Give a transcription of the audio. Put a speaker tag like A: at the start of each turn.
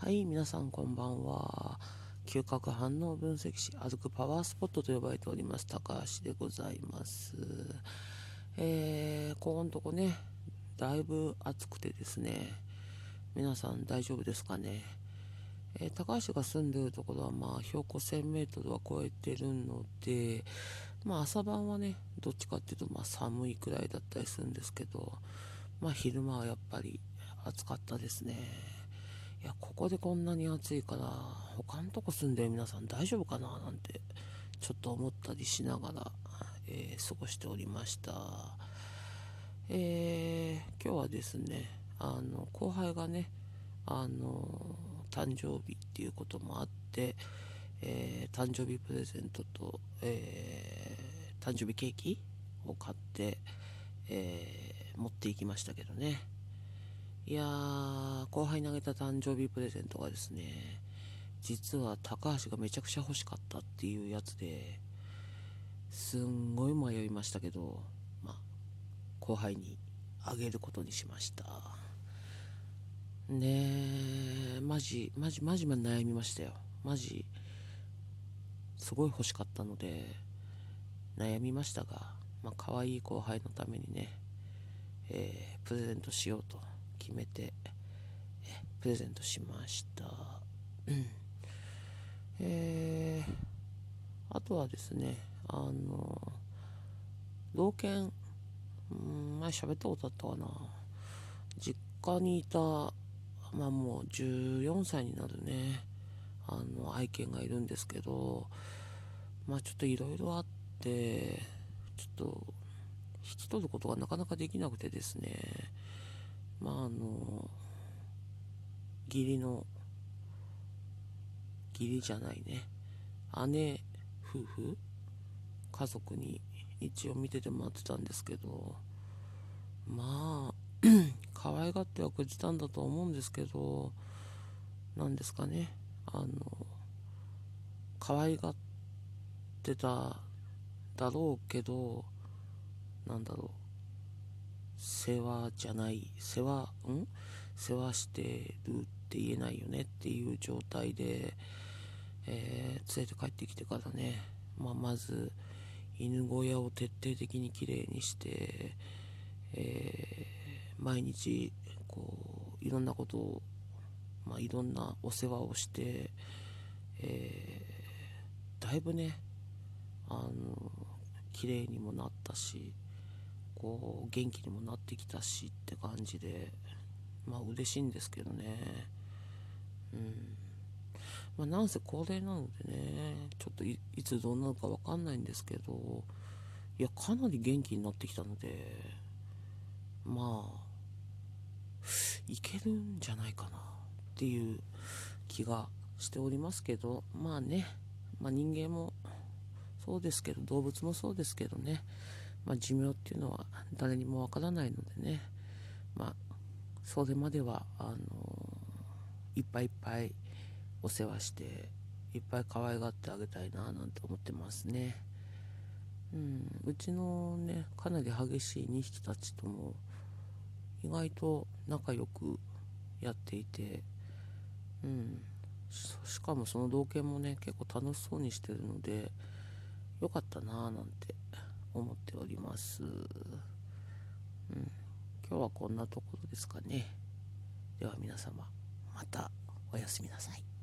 A: はい、皆さんこんばんは。嗅覚反応分析士、歩くパワースポットと呼ばれております、高橋でございます。えー、ここのとこね、だいぶ暑くてですね、皆さん大丈夫ですかね。えー、高橋が住んでるところは、まあ、標高 1000m は超えてるので、まあ、朝晩はね、どっちかっていうと、まあ、寒いくらいだったりするんですけど、まあ、昼間はやっぱり暑かったですね。ここでこんなに暑いから、他のとこ住んでる皆さん大丈夫かななんて、ちょっと思ったりしながら、えー、過ごしておりました。えー、今日はですね、あの、後輩がね、あの、誕生日っていうこともあって、えー、誕生日プレゼントと、えー、誕生日ケーキを買って、えー、持っていきましたけどね。いやー、後輩にあげた誕生日プレゼントがですね、実は高橋がめちゃくちゃ欲しかったっていうやつで、すんごい迷いましたけど、まあ、後輩にあげることにしました。ねえ、マジ、マジ、マジ悩みましたよ。マジ、すごい欲しかったので、悩みましたが、まあ、可愛い後輩のためにね、えー、プレゼントしようと決めてプレゼントしました。えー、あとはですねあの老犬うん前喋ったことあったかな。実家にいたまあもう14歳になるねあの愛犬がいるんですけどまあちょっといろいろあってちょっと引き取ることがなかなかできなくてですね。まああの義理の義理じゃないね。姉夫婦家族に一応見ててもらってたんですけどまあ可愛がってはくれてたんだと思うんですけど何ですかね。あの可愛がってただろうけどなんだろう。世話じゃない世話ん？世話してるって言えないよねっていう状態で、えー、連れて帰ってきてからね、まあ、まず犬小屋を徹底的にきれいにして、えー、毎日こういろんなことを、まあ、いろんなお世話をして、えー、だいぶねあの綺麗にもなったしこう元気にもなってきたしって感じでまあ嬉しいんですけどね。うん。まあなんせ高齢なのでねちょっといつどうなるか分かんないんですけどいやかなり元気になってきたのでまあいけるんじゃないかなっていう気がしておりますけどまあね、まあ、人間もそうですけど動物もそうですけどね。まあ、寿命っていうのは誰にもわからないのでね、まあ、それまではあのいっぱいいっぱいお世話していっぱい可愛がってあげたいななんて思ってますね。うん、うちのねかなり激しい2匹たちとも意外と仲良くやっていて、うん、しかもその同犬もね結構楽しそうにしてるのでよかったなぁなんて思っております。うん、今日はこんなところですかね。では皆様、またおやすみなさい。